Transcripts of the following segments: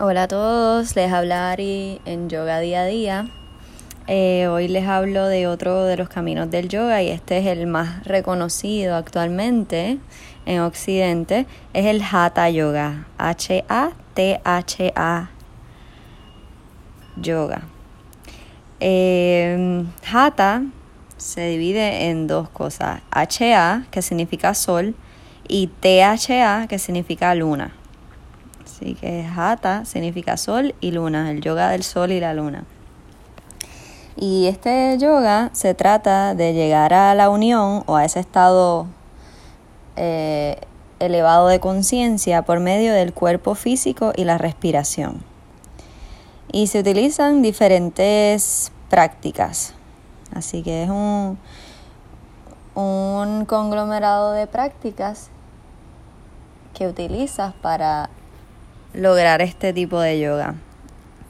Hola a todos, les habla Ari en Yoga Día a Día. Eh, hoy les hablo de otro de los caminos del yoga y este es el más reconocido actualmente en Occidente, es el Hatha Yoga, H-A-T-H-A Yoga. Eh, hatha se divide en dos cosas, H-A, que significa sol, y T-H-A, que significa luna. Así que Hatha significa sol y luna, el yoga del sol y la luna. Y este yoga se trata de llegar a la unión o a ese estado eh, elevado de conciencia por medio del cuerpo físico y la respiración. Y se utilizan diferentes prácticas. Así que es un, un conglomerado de prácticas que utilizas para lograr este tipo de yoga.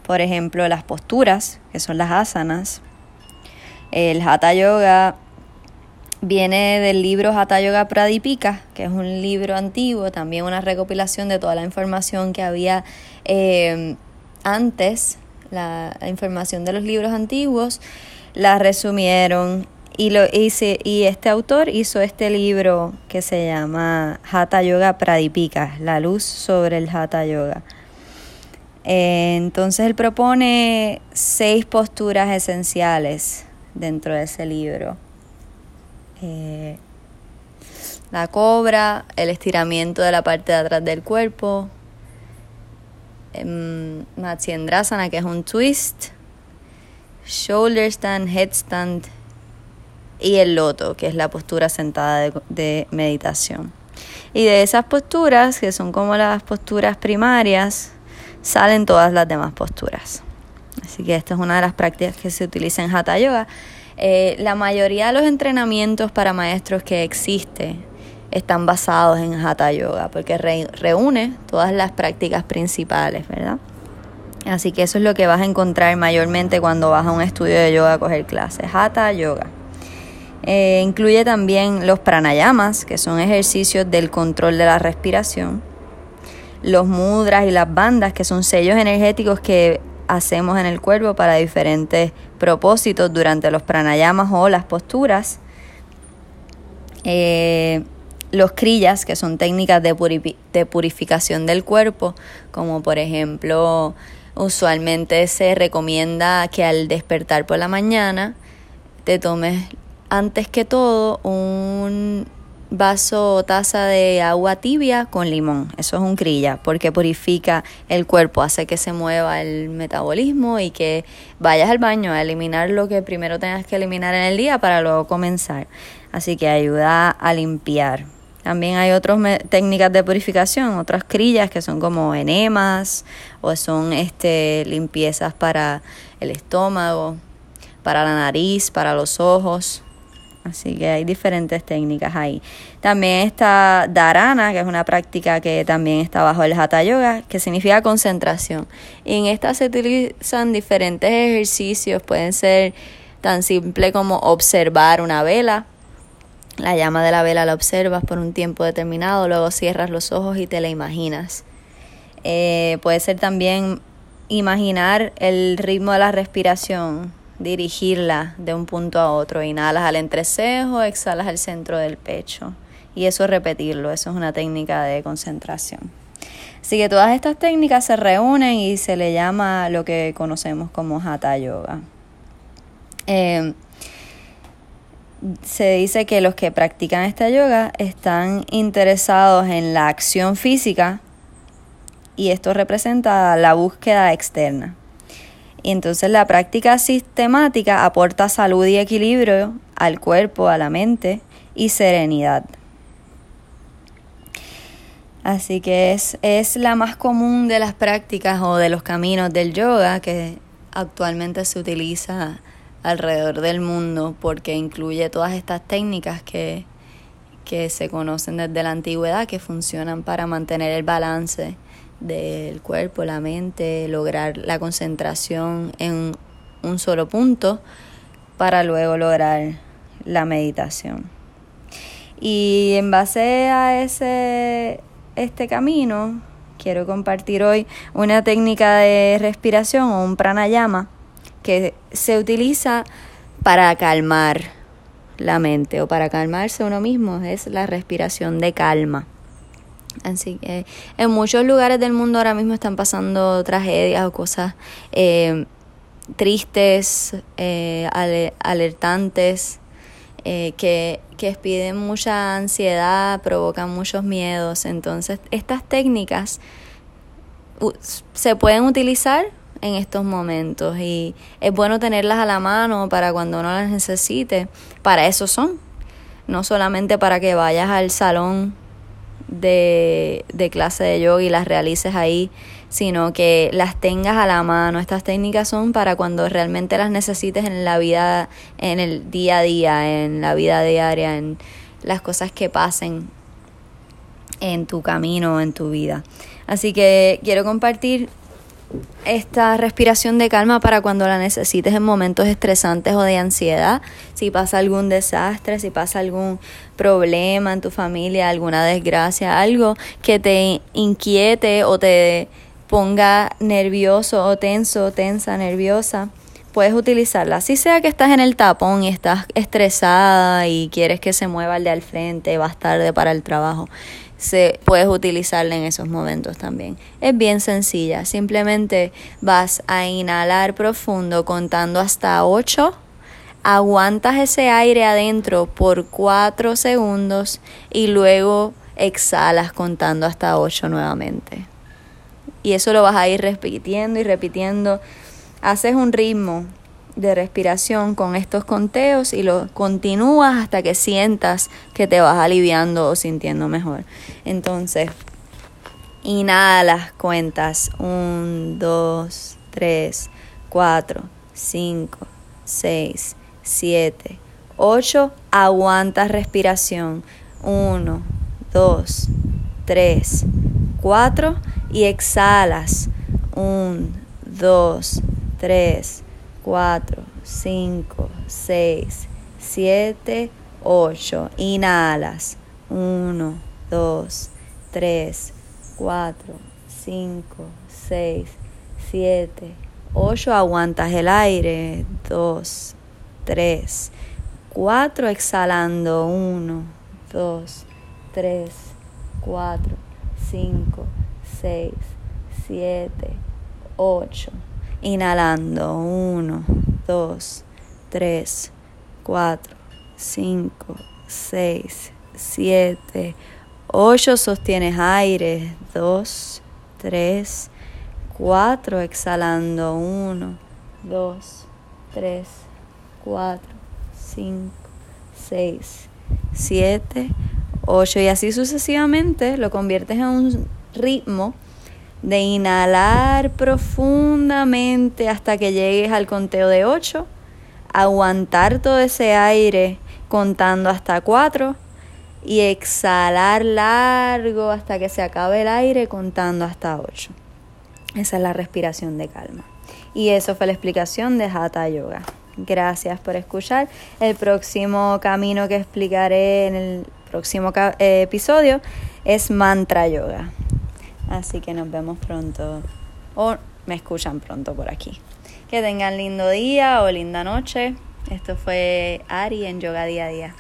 Por ejemplo, las posturas, que son las asanas. El Hatha Yoga viene del libro Hatha Yoga Pradipika, que es un libro antiguo, también una recopilación de toda la información que había eh, antes, la, la información de los libros antiguos, la resumieron y, lo y este autor hizo este libro que se llama Hatha Yoga Pradipika, la luz sobre el Hatha Yoga. Eh, entonces él propone seis posturas esenciales dentro de ese libro. Eh, la cobra, el estiramiento de la parte de atrás del cuerpo, eh, Matsyendrasana, que es un twist, shoulder stand, headstand, y el loto, que es la postura sentada de, meditación. Y de esas posturas, que son como las posturas primarias, salen todas las demás posturas. Así que esta es una de las prácticas que se utiliza en Hatha Yoga. Eh, la mayoría de los entrenamientos para maestros que existen están basados en Hatha Yoga, porque reúne todas las prácticas principales, ¿verdad? Así que eso es lo que vas a encontrar mayormente cuando vas a un estudio de yoga a coger clases. Hatha Yoga. Eh, incluye también los pranayamas, que son ejercicios del control de la respiración, los mudras y las bandas, que son sellos energéticos que hacemos en el cuerpo para diferentes propósitos durante los pranayamas o las posturas. Eh, los kriyas, que son técnicas de, de purificación del cuerpo, como por ejemplo, usualmente se recomienda que al despertar por la mañana te tomes antes que todo un vaso o taza de agua tibia con limón. Eso es un crilla porque purifica el cuerpo, hace que se mueva el metabolismo y que vayas al baño a eliminar lo que primero tengas que eliminar en el día para luego comenzar. Así que ayuda a limpiar. También hay otras técnicas de purificación, otras crillas que son como enemas o son este limpiezas para el estómago, para la nariz, para los ojos. Así que hay diferentes técnicas ahí. También está Dharana, que es una práctica que también está bajo el Hatha Yoga, que significa concentración. Y en esta se utilizan diferentes ejercicios, pueden ser tan simple como observar una vela. La llama de la vela la observas por un tiempo determinado, luego cierras los ojos y te la imaginas. Eh, puede ser también imaginar el ritmo de la respiración, dirigirla de un punto a otro. Inhalas al entrecejo, exhalas al centro del pecho. Y eso repetirlo, eso es una técnica de concentración. Así que todas estas técnicas se reúnen y se le llama lo que conocemos como Hatha Yoga. Em, se dice que los que practican esta yoga están interesados en la acción física y esto representa la búsqueda externa. Y entonces la práctica sistemática aporta salud y equilibrio al cuerpo, a la mente y serenidad. Así que es, es la más común de las prácticas o de los caminos del yoga que actualmente se utiliza alrededor del mundo porque incluye todas estas técnicas que, que se conocen desde la antigüedad que funcionan para mantener el balance del cuerpo, la mente, lograr la concentración en un solo punto para luego lograr la meditación. Y en base a ese este camino quiero compartir hoy una técnica de respiración o un pranayama que se utiliza para calmar la mente o para calmarse uno mismo, es la respiración de calma. Así que en muchos lugares del mundo ahora mismo están pasando tragedias o cosas eh, tristes, eh, alertantes, eh, que, que piden mucha ansiedad, provocan muchos miedos. Entonces, estas técnicas se pueden utilizar en estos momentos y es bueno tenerlas a la mano para cuando uno las necesite. Para eso son, no solamente para que vayas al salón de, de clase de yoga y las realices ahí, sino que las tengas a la mano. Estas técnicas son para cuando realmente las necesites en la vida, en el día a día, en la vida diaria, en las cosas que pasen en tu camino, en tu vida. Así que quiero compartir esta respiración de calma para cuando la necesites en momentos estresantes o de ansiedad, si pasa algún desastre, si pasa algún problema en tu familia, alguna desgracia, algo que te inquiete o te ponga nervioso o tenso, tensa, nerviosa, puedes utilizarla. Si sea que estás en el tapón y estás estresada y quieres que se mueva el de al frente, vas tarde para el trabajo se, puedes utilizarla en esos momentos también. Es bien sencilla, simplemente vas a inhalar profundo contando hasta 8, aguantas ese aire adentro por 4 segundos y luego exhalas contando hasta 8 nuevamente. Y eso lo vas a ir repitiendo y repitiendo. Haces un ritmo de respiración con estos conteos y lo continúas hasta que sientas que te vas aliviando o sintiendo mejor. Entonces, inhalas, cuentas 1, 2, 3, 4, 5, 6, 7, 8. Aguantas respiración. 1, 2, 3, 4 y exhalas. 1, 2, 3, 4, 5, 6, 7, 8. Inhalas. 1, 2, 3, 4, 5, 6, 7, 8. Aguantas el aire. 2, 3, 4. Exhalando. 1, 2, 3, 4, 5, 6, 7, 8. Inhalando. 1, 2, 3, 4, 5, 6, 7, 8. Sostienes aire. 2, 3, 4. Exhalando. 1, 2, 3, 4, 5, 6, 7, 8. Y así sucesivamente lo conviertes en un ritmo de inhalar profundamente hasta que llegues al conteo de 8, aguantar todo ese aire contando hasta 4 y exhalar largo hasta que se acabe el aire contando hasta 8. Esa es la respiración de calma. Y eso fue la explicación de Hatha Yoga. Gracias por escuchar. El próximo camino que explicaré en el próximo eh, episodio es Mantra Yoga. Así que nos vemos pronto o me escuchan pronto por aquí. Que tengan lindo día o linda noche. Esto fue Ari en Yoga Día a Día.